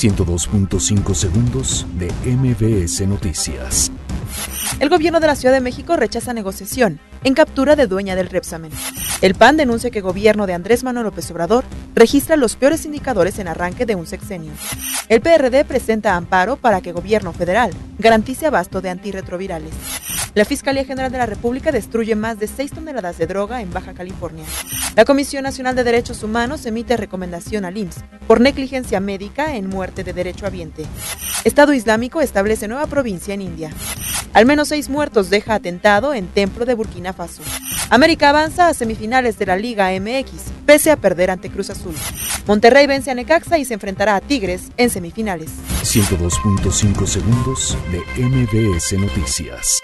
102.5 segundos de MBS Noticias. El gobierno de la Ciudad de México rechaza negociación en captura de dueña del Repsamen. El PAN denuncia que el gobierno de Andrés Manuel López Obrador registra los peores indicadores en arranque de un sexenio. El PRD presenta amparo para que gobierno federal garantice abasto de antirretrovirales. La Fiscalía General de la República destruye más de 6 toneladas de droga en Baja California. La Comisión Nacional de Derechos Humanos emite recomendación al IMSS por negligencia médica en muerte de derecho habiente. Estado Islámico establece nueva provincia en India. Al menos seis muertos deja atentado en templo de Burkina Faso. América avanza a semifinales de la Liga MX, pese a perder ante Cruz Azul. Monterrey vence a Necaxa y se enfrentará a Tigres en semifinales. 102.5 segundos de MBS Noticias.